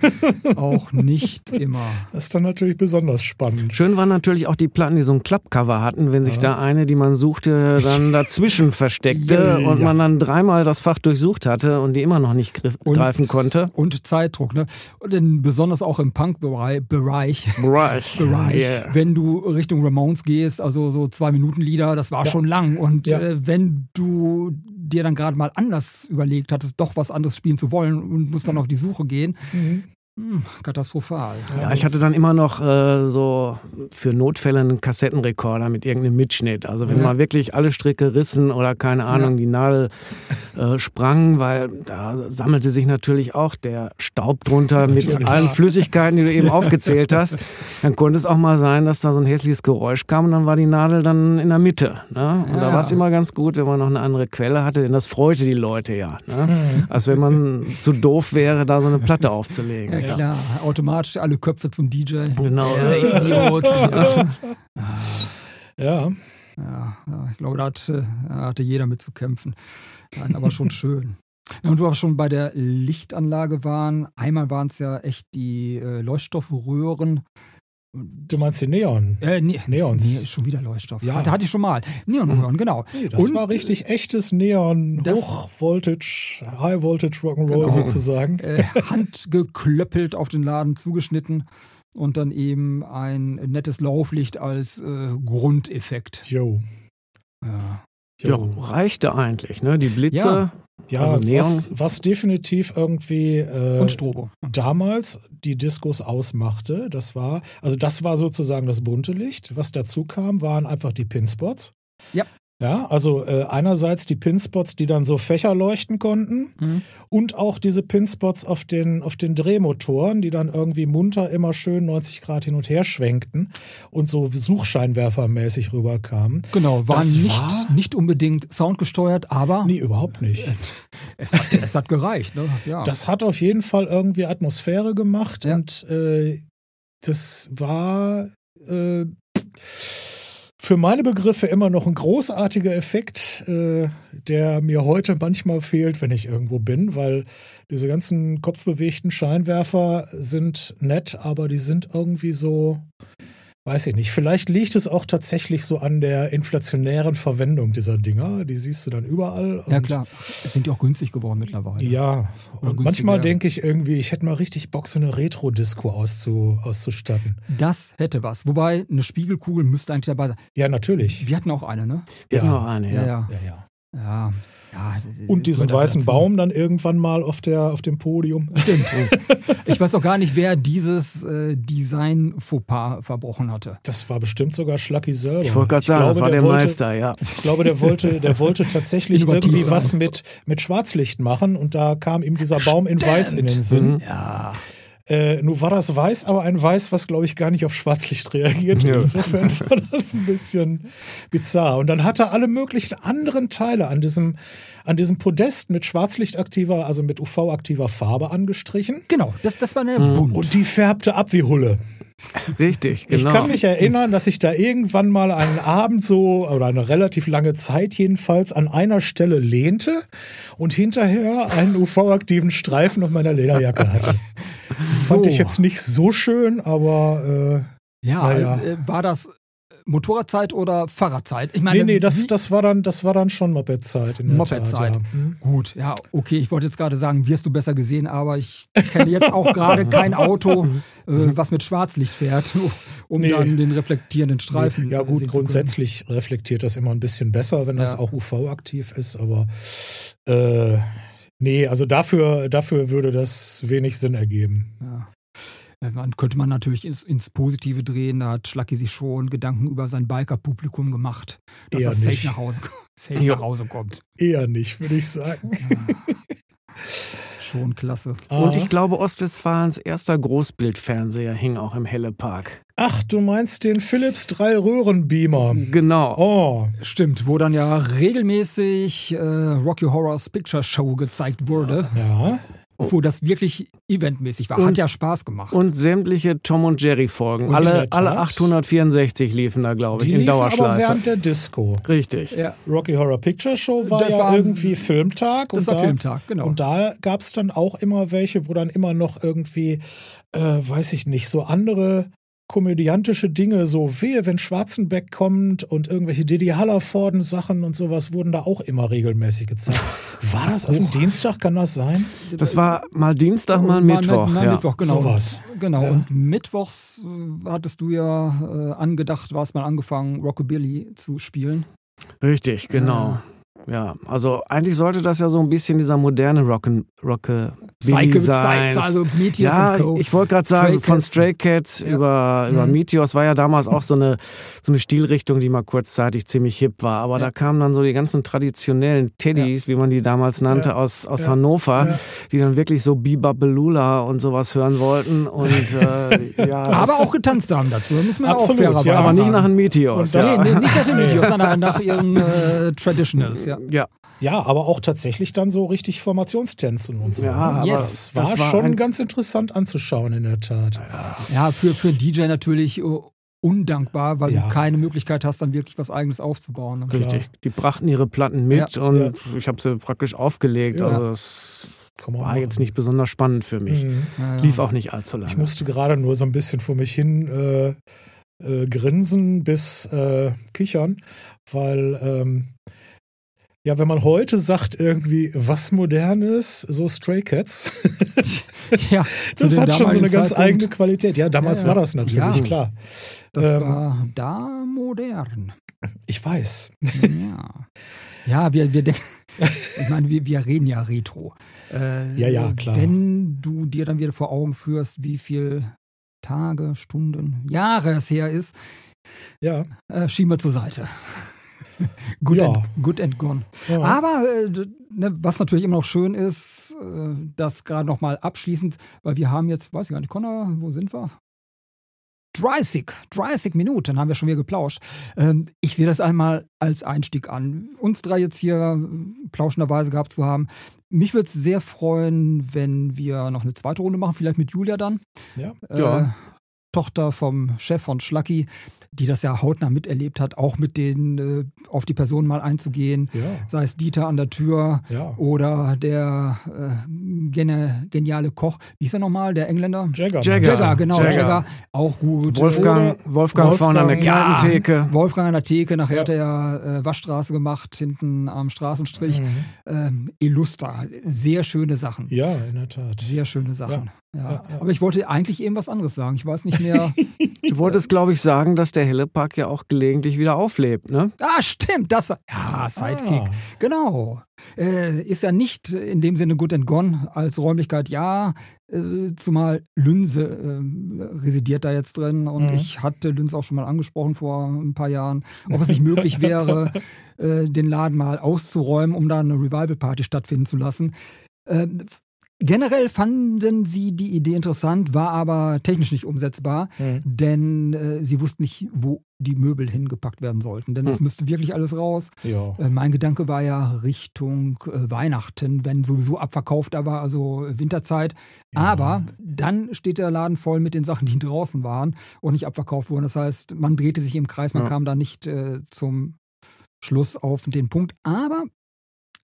S1: auch nicht immer.
S4: Das ist dann natürlich besonders spannend.
S3: Schön waren natürlich auch die Platten, die so ein Klappcover hatten, wenn sich ja. da eine, die man suchte, dann dazwischen versteckte ja, und man dann dreimal das Fach durchsucht hatte und die immer noch nicht und, greifen konnte.
S1: Und Zeitdruck, ne? Und denn besonders auch im Punk-Bereich. Bereich.
S3: Bereich.
S1: Bereich yeah. wenn du Richtung Ramones gehst, also so zwei Minuten Lieder, das war ja. schon lang. Und ja. äh, wenn du dir dann gerade mal anders überlegt hattest, doch was anderes spielen zu wollen und musst dann auf die Suche gehen, mhm. Hm, katastrophal.
S3: Ja, ich hatte dann immer noch äh, so für Notfälle einen Kassettenrekorder mit irgendeinem Mitschnitt. Also wenn ja. mal wirklich alle Stricke rissen oder keine Ahnung, ja. die Nadel äh, sprang, weil da sammelte sich natürlich auch der Staub drunter mit allen Flüssigkeiten, die du eben aufgezählt hast. Dann konnte es auch mal sein, dass da so ein hässliches Geräusch kam und dann war die Nadel dann in der Mitte. Ne? Und da war es immer ganz gut, wenn man noch eine andere Quelle hatte, denn das freute die Leute ja. Ne? Mhm. Als wenn man zu doof wäre, da so eine Platte aufzulegen
S1: ja, klar. Automatisch alle Köpfe zum DJ.
S3: Genau.
S1: Ja, Idiot. ja.
S4: ja.
S1: Ja, ich glaube, da hatte, hatte jeder mit zu kämpfen. Nein, aber schon schön. und wo wir schon bei der Lichtanlage waren, einmal waren es ja echt die äh, Leuchtstoffröhren,
S4: Du meinst die Neon?
S1: Äh, ne Neons. Nee, schon wieder Leuchtstoff. Ja. Da hatte ich schon mal. Neon-Röhren, genau.
S4: Nee, das und, war richtig echtes Neon, Hochvoltage, High-Voltage Rock'n'Roll genau. sozusagen.
S1: Äh, handgeklöppelt auf den Laden zugeschnitten. und dann eben ein nettes Lauflicht als äh, Grundeffekt.
S4: Jo.
S1: Ja.
S3: Ja, reichte eigentlich, ne? Die Blitze.
S1: Ja.
S4: Ja,
S3: Also Neon.
S4: was, was definitiv irgendwie äh,
S1: Und Strobo.
S4: damals die Diskos ausmachte, das war, also das war sozusagen das bunte Licht. Was dazu kam, waren einfach die Pinspots.
S1: Ja.
S4: Ja, also äh, einerseits die Pinspots, die dann so Fächer leuchten konnten
S1: Mhm.
S4: und auch diese Pinspots auf den, auf den Drehmotoren, die dann irgendwie munter immer schön 90 Grad hin und her schwenkten und so suchscheinwerfermäßig rüberkamen.
S1: Genau, waren
S4: Das
S1: nicht,
S4: war-
S1: nicht unbedingt soundgesteuert, aber
S4: Nee, überhaupt nicht.
S1: es, hat, es hat gereicht. Ne? Ja.
S4: Das hat auf jeden Fall irgendwie Atmosphäre gemacht
S1: Ja.
S4: und äh, das war äh, für meine Begriffe immer noch ein großartiger Effekt, äh, der mir heute manchmal fehlt, wenn ich irgendwo bin, weil diese ganzen kopfbewegten Scheinwerfer sind nett, aber die sind irgendwie so, weiß ich nicht, vielleicht liegt es auch tatsächlich so an der inflationären Verwendung dieser Dinger. Die siehst du dann überall.
S1: ja klar, es sind ja auch günstig geworden mittlerweile.
S4: ja,
S1: Oder
S4: und manchmal denke ich irgendwie, ich hätte mal richtig Bock, so eine Retro-Disco auszu, auszustatten.
S1: Das hätte was. Wobei, eine Spiegelkugel müsste eigentlich dabei sein.
S4: Ja, natürlich.
S1: Wir hatten auch eine, ne?
S3: Wir hatten
S4: Ja.
S3: noch eine, ja.
S1: ja.
S4: Ja, ja.
S1: Ja, ja,
S4: Und diesen weißen. Baum dann irgendwann mal auf, der, auf dem Podium.
S1: Stimmt. ich weiß auch gar nicht, wer dieses äh, Design-Fauxpas verbrochen hatte.
S4: Das war bestimmt sogar Schlacky selber.
S3: Ich wollte gerade sagen,
S4: glaube,
S3: das war der,
S4: wollte,
S3: Meister, ja.
S4: Ich glaube, der wollte, der wollte tatsächlich
S1: Innovativ
S4: irgendwie
S1: sein.
S4: was mit, mit Schwarzlicht machen und da kam ihm dieser Baum in Weiß in den Sinn.
S1: Ja.
S4: Äh, nun war das Weiß, aber ein Weiß, was glaube ich gar nicht auf Schwarzlicht reagiert.
S3: Ja.
S4: Insofern war das ein bisschen bizarr. Und dann hat er alle möglichen anderen Teile an diesem, an diesem Podest mit Schwarzlichtaktiver, also mit UV-aktiver Farbe angestrichen.
S1: Genau, das, das war eine
S3: Mhm.
S1: bunt.
S4: Und die färbte ab wie Hulle.
S3: Richtig, genau.
S4: Ich kann mich erinnern, dass ich da irgendwann mal einen Abend so, oder eine relativ lange Zeit jedenfalls, an einer Stelle lehnte und hinterher einen UV-aktiven Streifen auf meiner Lederjacke hatte. Fand ich jetzt nicht so schön, aber
S1: ja,
S4: naja.
S1: äh, war das Motorradzeit oder Fahrradzeit? Ich
S4: äh,
S1: meine,
S4: nee, nee, das, das, war dann, das war dann schon Moped-Zeit. in der
S1: Moped-Zeit.
S4: Ja. Hm.
S1: Gut, ja, okay, ich wollte jetzt gerade sagen, wirst du besser gesehen, aber ich kenne jetzt auch gerade kein Auto, äh, was mit Schwarzlicht fährt, um
S4: Nee.
S1: dann den reflektierenden Streifen
S4: Ja
S1: äh,
S4: gut, grundsätzlich reflektiert das immer ein bisschen besser, wenn das
S1: Ja.
S4: auch UV-aktiv ist, aber äh, nee, also dafür, dafür würde das wenig Sinn ergeben.
S1: Ja. Äh, Man könnte man natürlich ins, ins Positive drehen, da hat Schlacki sich schon Gedanken über sein Biker-Publikum gemacht, dass
S4: Eher
S1: das safe nach Hause, safe nach Hause kommt.
S4: Eher nicht, würde ich sagen.
S1: Schon klasse.
S3: Und
S4: Ah.
S3: ich glaube, Ostwestfalens erster Großbildfernseher hing auch im Hellepark.
S4: Ach, du meinst den Philips Drei-Röhren-Beamer.
S3: Genau.
S4: Oh,
S1: Stimmt, wo dann ja regelmäßig äh, Rocky Horrors Picture Show gezeigt wurde,
S4: ja.
S1: Wo das wirklich eventmäßig war. Hat
S3: Und-
S1: ja Spaß gemacht.
S3: Und sämtliche Tom und Jerry Folgen.
S4: Und
S3: Alle, alle 864 liefen da, glaube ich,
S4: Die
S3: in
S4: liefen aber
S3: Dauerschleife.
S4: während der Disco.
S3: Richtig.
S1: ja,
S4: Rocky Horror Picture Show war
S1: Das
S4: ja
S1: war-
S4: irgendwie Filmtag.
S1: das
S4: und
S1: war
S4: da,
S1: Filmtag, genau.
S4: Und da gab es dann auch immer welche, wo dann immer noch irgendwie, äh, weiß ich nicht, so andere komödiantische Dinge, so wehe, wenn Schwarzenbeck kommt und irgendwelche Didi Hallervorden Sachen und sowas wurden da auch immer regelmäßig gezeigt. War das auf dem Dienstag, kann das sein?
S3: Das war mal Dienstag, mal Mittwoch.
S1: Mal,
S3: ja.
S1: Mittwoch, genau.
S4: Sowas.
S1: Genau,
S4: Ja.
S1: und mittwochs äh, hattest du ja äh, angedacht, warst mal angefangen, Rockabilly zu spielen.
S3: Richtig, genau. Ja, also eigentlich sollte das ja so ein bisschen dieser moderne Rocken, Rocke
S1: Psyche,
S3: sein.
S1: Also Meteors
S3: ja,
S1: and Co.
S3: ich wollte gerade sagen,
S1: Stray
S3: von. Stray Cats
S1: Ja.
S3: über, über
S4: Mhm.
S3: Meteors war ja damals auch so eine, so eine Stilrichtung, die mal kurzzeitig ziemlich hip war. Aber
S1: Ja.
S3: da kamen dann so die ganzen traditionellen Teddys, wie man die damals nannte,
S4: Ja.
S3: aus, aus
S4: Ja.
S3: Hannover,
S4: Ja.
S3: die dann wirklich so Bebop und sowas hören wollten. Und äh, ja,
S1: aber auch getanzt haben dazu, das muss man
S4: Absolut,
S1: ja auch fairerweise
S4: ja.
S3: aber nicht nach den Meteors.
S4: Und das-
S3: ja.
S1: Nee, nee, nicht nach den Meteors, sondern nach ihren äh, Traditionals, ja.
S3: ja.
S4: Ja, aber auch tatsächlich dann so richtig Formationstänzen und so.
S3: Ja, aber
S1: Yes.
S4: das war,
S3: das war
S4: schon
S3: ein-
S4: ganz interessant anzuschauen in der Tat.
S1: Ja, für, für einen DJ natürlich äh, undankbar, weil
S4: Ja.
S1: du keine Möglichkeit hast, dann wirklich was Eigenes aufzubauen. ne?
S3: Richtig. Die brachten ihre Platten mit und
S4: Ja.
S3: ich habe sie praktisch aufgelegt.
S4: Ja.
S3: Also das war
S4: machen.
S3: jetzt nicht besonders spannend für mich.
S4: Mhm.
S1: Ja, ja.
S3: Lief auch nicht allzu
S4: Ich
S3: lange.
S4: musste gerade nur so ein bisschen vor mich hin äh, äh, grinsen bis äh, kichern, weil ähm, Ja, wenn man heute sagt irgendwie was modernes, so Stray Cats,
S1: ja,
S4: das hat schon so eine ganz
S1: Zeitpunkt,
S4: eigene Qualität. Ja, damals
S1: Ja,
S4: war das natürlich,
S1: Ja.
S4: klar.
S1: Das
S4: Ähm,
S1: war da modern.
S4: Ich weiß.
S1: Ja, ja wir, wir denken, ich meine, wir, wir reden ja retro. Äh,
S4: Ja, ja, klar.
S1: Wenn du dir dann wieder vor Augen führst, wie viel Tage, Stunden, Jahre es her ist,
S4: Ja.
S1: äh, schieben wir zur Seite. good,
S4: Ja.
S1: and, good and gone.
S4: ja.
S1: Aber äh, ne, was natürlich immer noch schön ist, äh, das gerade nochmal abschließend, weil wir haben jetzt, weiß ich gar nicht, Connor, wo sind wir? 30, 30 Minuten haben wir schon wieder geplauscht. Ähm, ich sehe das einmal als Einstieg an. Uns drei jetzt hier äh, plauschenderweise gehabt zu haben. Mich würde es sehr freuen, wenn wir noch eine zweite Runde machen, vielleicht mit Julia dann.
S4: ja.
S3: Ja.
S1: Tochter vom Chef von Schlacki, die das ja hautnah miterlebt hat, auch mit denen äh, auf die Person mal einzugehen.
S4: Ja.
S1: Sei es Dieter an der Tür
S4: Ja.
S1: oder der äh, gene, geniale Koch. Wie ist er nochmal? Der Engländer?
S4: Jagger.
S3: Jagger.
S1: Jagger, genau,
S3: Jagger.
S1: Jagger. Auch gut.
S3: Wolfgang, Wolfgang, vorne an der
S1: Ja.
S3: Kneipentheke.
S1: Wolfgang an der Theke, nachher
S4: Ja.
S1: hat er ja äh, Waschstraße gemacht, hinten am Straßenstrich.
S4: Mhm.
S1: Ähm, Illustra, sehr schöne Sachen.
S4: Ja, in der Tat.
S1: Sehr schöne Sachen. Ja. Aber ich wollte eigentlich eben was anderes sagen. Ich weiß nicht mehr.
S3: Du wolltest, glaube ich, sagen, dass der Hellepark ja auch gelegentlich wieder auflebt, ne?
S1: ah, stimmt, das war. Ja, Sidekick.
S4: Ah.
S1: Genau. Äh, ist ja nicht in dem Sinne good and gone als Räumlichkeit, ja. Äh, zumal Lünse äh, residiert da jetzt drin und
S4: Mhm.
S1: ich hatte Lünse auch schon mal angesprochen vor ein paar Jahren, ob es nicht möglich wäre, äh, den Laden mal auszuräumen, um da eine Revival-Party stattfinden zu lassen. Generell fanden sie die Idee interessant, war aber technisch nicht umsetzbar,
S4: Mhm.
S1: denn äh, sie wussten nicht, wo die Möbel hingepackt werden sollten. Denn es
S3: Hm.
S1: müsste wirklich alles raus.
S4: Ja.
S1: Äh, mein Gedanke war ja Richtung äh, Weihnachten, wenn sowieso abverkauft da war, also Winterzeit. Aber dann steht der Laden voll mit den Sachen, die draußen waren und nicht abverkauft wurden. Das heißt, man drehte sich im Kreis, man
S3: Ja.
S1: kam da nicht äh, zum Schluss auf den Punkt. Aber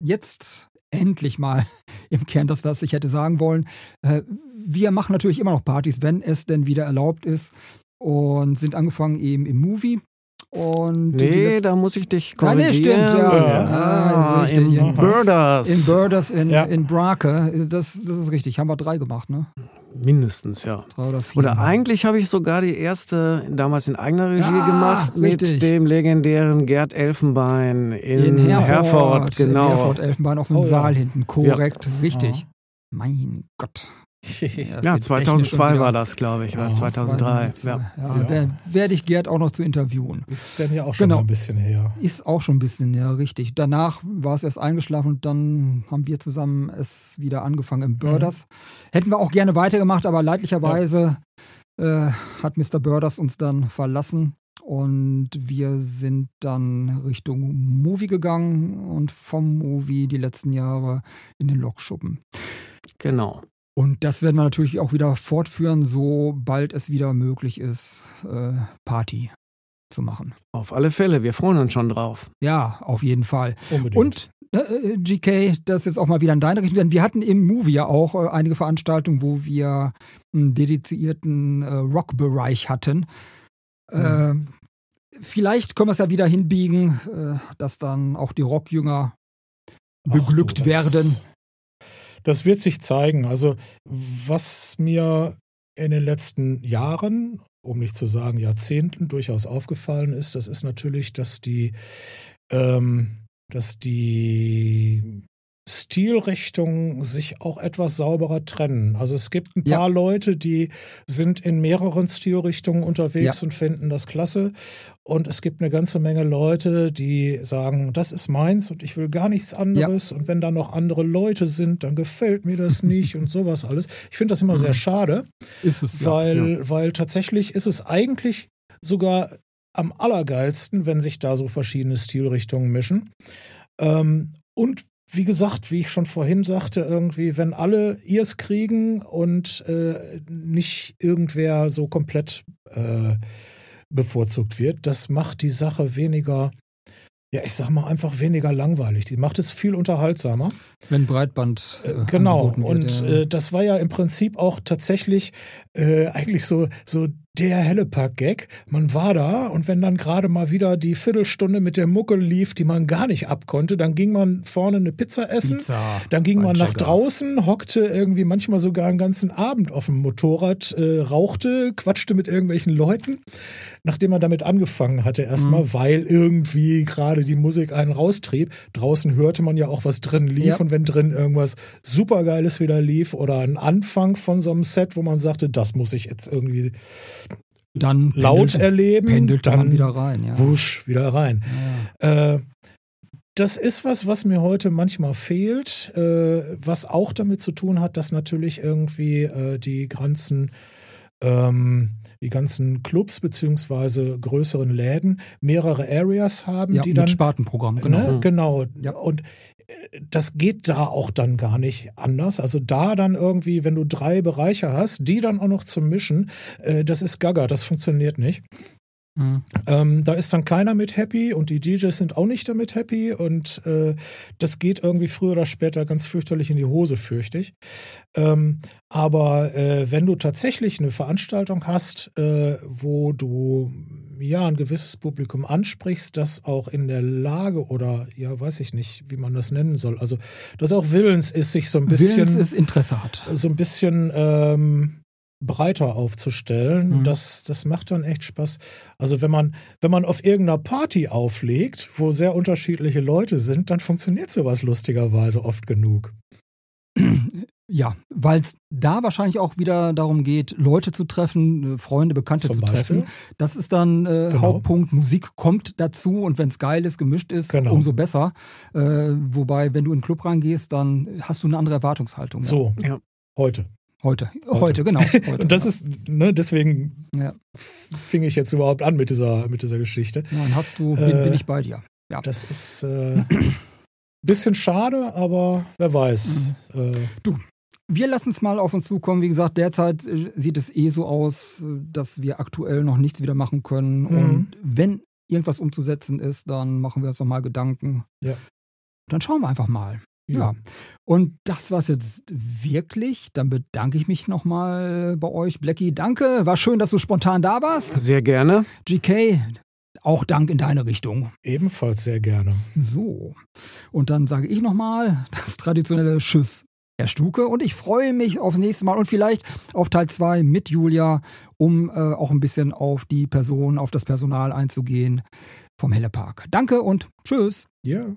S1: jetzt endlich mal im Kern das, was ich hätte sagen wollen. Äh, wir machen natürlich immer noch Partys, wenn es denn wieder erlaubt ist. Und sind angefangen eben im Movie. Und die
S3: Nee, da muss ich dich
S1: Nein, nee,
S3: korrigieren.
S1: stimmt, ja.
S3: Ah,
S1: Ah.
S3: Im Birders.
S1: in Birders in,
S4: Ja.
S1: in Brake, das, das ist richtig. Haben wir drei gemacht, ne?
S3: Mindestens, ja.
S1: Drei oder vier.
S3: Oder eigentlich habe ich sogar die erste damals in eigener Regie
S1: Ja,
S3: gemacht
S1: richtig.
S3: mit dem legendären Gerd Elfenbein in,
S1: in Herford,
S3: Herford. genau.
S1: In Herford, Elfenbein auf dem
S4: Oh, ja.
S1: Saal hinten. Korrekt, richtig. Mein Gott.
S3: Ja,
S1: technisch
S3: 2002
S1: schon wieder.
S3: war das, glaube ich, oder
S4: Ja,
S3: 2003.
S1: 2002.
S3: Ja.
S1: Ja,
S4: Ja.
S1: wer- Werde ich Gerd auch noch zu interviewen.
S4: Ist denn ja auch schon
S1: Genau.
S4: ein bisschen her.
S1: Ist auch schon ein bisschen, ja, richtig. Danach war es erst eingeschlafen und dann haben wir zusammen es wieder angefangen im Birders. Hätten wir auch gerne weitergemacht, aber leidlicherweise äh, hat Mr. Birders uns dann verlassen und wir sind dann Richtung Movie gegangen und vom Movie die letzten Jahre in den Lokschuppen.
S3: Genau.
S1: Und das werden wir natürlich auch wieder fortführen, sobald es wieder möglich ist, äh, Party zu machen.
S3: Auf alle Fälle, wir freuen uns schon drauf.
S1: Ja, auf jeden Fall.
S4: Unbedingt.
S1: Und äh, GK, das ist jetzt auch mal wieder in deine Richtung, denn wir hatten im Movie ja auch äh, einige Veranstaltungen, wo wir einen dedizierten äh, Rock-Bereich hatten. Äh, vielleicht können wir es ja wieder hinbiegen, äh, dass dann auch die Rockjünger
S4: Ach
S1: beglückt
S4: du, das-
S1: werden.
S4: Das wird sich zeigen. Also, was mir in den letzten Jahren, um nicht zu sagen Jahrzehnten, durchaus aufgefallen ist, das ist natürlich, dass die, ähm, dass die Stilrichtungen sich auch etwas sauberer trennen. Also es gibt ein
S1: Ja.
S4: paar Leute, die sind in mehreren Stilrichtungen unterwegs
S1: Ja.
S4: und finden das klasse. Und es gibt eine ganze Menge Leute, die sagen, das ist meins und ich will gar nichts anderes. Und wenn da noch andere Leute sind, dann gefällt mir das nicht und sowas alles. Ich finde das immer sehr schade,
S1: Ist es
S4: weil, weil tatsächlich ist es eigentlich sogar am allergeilsten, wenn sich da so verschiedene Stilrichtungen mischen. Ähm, und wie gesagt, wie ich schon vorhin sagte, irgendwie, wenn alle ihrs kriegen und äh, nicht irgendwer so komplett äh, bevorzugt wird, das macht die Sache weniger, ja, ich sag mal einfach weniger langweilig. Die macht es viel unterhaltsamer.
S1: Wenn Breitband. Äh,
S4: Genau,
S1: angeboten
S4: und
S1: wird, ja.
S4: äh, das war ja im Prinzip auch tatsächlich äh, eigentlich so, so der Hellepack-Gag. Man war da und wenn dann gerade mal wieder die Viertelstunde mit der Mucke lief, die man gar nicht abkonnte, dann ging man vorne eine Pizza essen,
S1: Pizza,
S4: dann ging man nach draußen, hockte irgendwie manchmal sogar einen ganzen Abend auf dem Motorrad, äh, rauchte, quatschte mit irgendwelchen Leuten, nachdem man damit angefangen hatte erstmal,
S1: Mhm.
S4: weil irgendwie gerade die Musik einen raustrieb. Draußen hörte man ja auch, was drin lief
S1: Ja.
S4: und wenn drin irgendwas supergeiles wieder lief oder ein Anfang von so einem Set, wo man sagte, das muss ich jetzt irgendwie
S1: Dann
S4: laut
S1: pendelt-
S4: erleben,
S1: pendelte
S4: dann
S1: man wieder rein. Ja.
S4: wusch, wieder rein. Äh, das ist was, was mir heute manchmal fehlt, äh, was auch damit zu tun hat, dass natürlich irgendwie äh, die ganzen ähm, die ganzen Clubs beziehungsweise größeren Läden mehrere Areas haben,
S1: Ja,
S4: die
S1: mit
S4: dann
S1: Spartenprogramm, genau.
S4: Ne? Genau.
S1: Ja.
S4: Und das geht da auch dann gar nicht anders. Also da dann irgendwie, wenn du drei Bereiche hast, die dann auch noch zu mischen, äh, das ist Gaga, das funktioniert nicht.
S1: Mhm.
S4: Ähm, da ist dann keiner mit happy und die DJs sind auch nicht damit happy und äh, das geht irgendwie früher oder später ganz fürchterlich in die Hose, fürchte ich. Ähm, aber äh, wenn du tatsächlich eine Veranstaltung hast, äh, wo du ja ein gewisses Publikum ansprichst, das auch in der Lage oder ja, weiß ich nicht, wie man das nennen soll, also das auch willens ist, sich so ein bisschen
S1: Willens ist Interesse hat.
S4: so ein bisschen ähm, breiter aufzustellen.
S1: Mhm.
S4: Das, das macht dann echt Spaß. Also wenn man, wenn man auf irgendeiner Party auflegt, wo sehr unterschiedliche Leute sind, dann funktioniert sowas lustigerweise oft genug.
S1: Ja, weil es da wahrscheinlich auch wieder darum geht, Leute zu treffen, äh, Freunde, Bekannte
S4: Zum
S1: zu
S4: Beispiel.
S1: treffen. Das ist dann äh,
S4: Genau.
S1: Hauptpunkt. Musik kommt dazu und wenn es geil ist, gemischt ist,
S4: Genau.
S1: umso besser. Äh, wobei, wenn du in den Club reingehst, dann hast du eine andere Erwartungshaltung.
S4: So,
S3: Ja.
S4: heute.
S1: Heute, heute, genau. Heute,
S4: Und das
S1: ja.
S4: ist, ne, deswegen
S1: Ja.
S4: fing ich jetzt überhaupt an mit dieser, mit dieser Geschichte.
S1: Dann hast du, bin,
S4: Äh,
S1: bin ich bei dir. Ja.
S4: Das ist äh, bisschen schade, aber wer weiß.
S1: Mhm.
S4: Äh,
S1: Wir lassen es mal auf uns zukommen. Wie gesagt, derzeit äh, sieht es eh so aus, dass wir aktuell noch nichts wieder machen können.
S4: Mhm.
S1: Und wenn irgendwas umzusetzen ist, dann machen wir uns nochmal Gedanken.
S4: Ja.
S1: Dann schauen wir einfach mal. Ja. Und das war's jetzt wirklich. Dann bedanke ich mich nochmal bei euch. Blackie, danke. War schön, dass du spontan da warst.
S3: Sehr gerne.
S1: GK, auch Dank in deine Richtung.
S4: Ebenfalls sehr gerne.
S1: So. Und dann sage ich nochmal das traditionelle Tschüss, Herr Stuke. Und ich freue mich aufs nächste Mal und vielleicht auf Teil 2 mit Julia, um äh, auch ein bisschen auf die Person, auf das Personal einzugehen vom Helle Park. Danke und tschüss.
S4: Ja.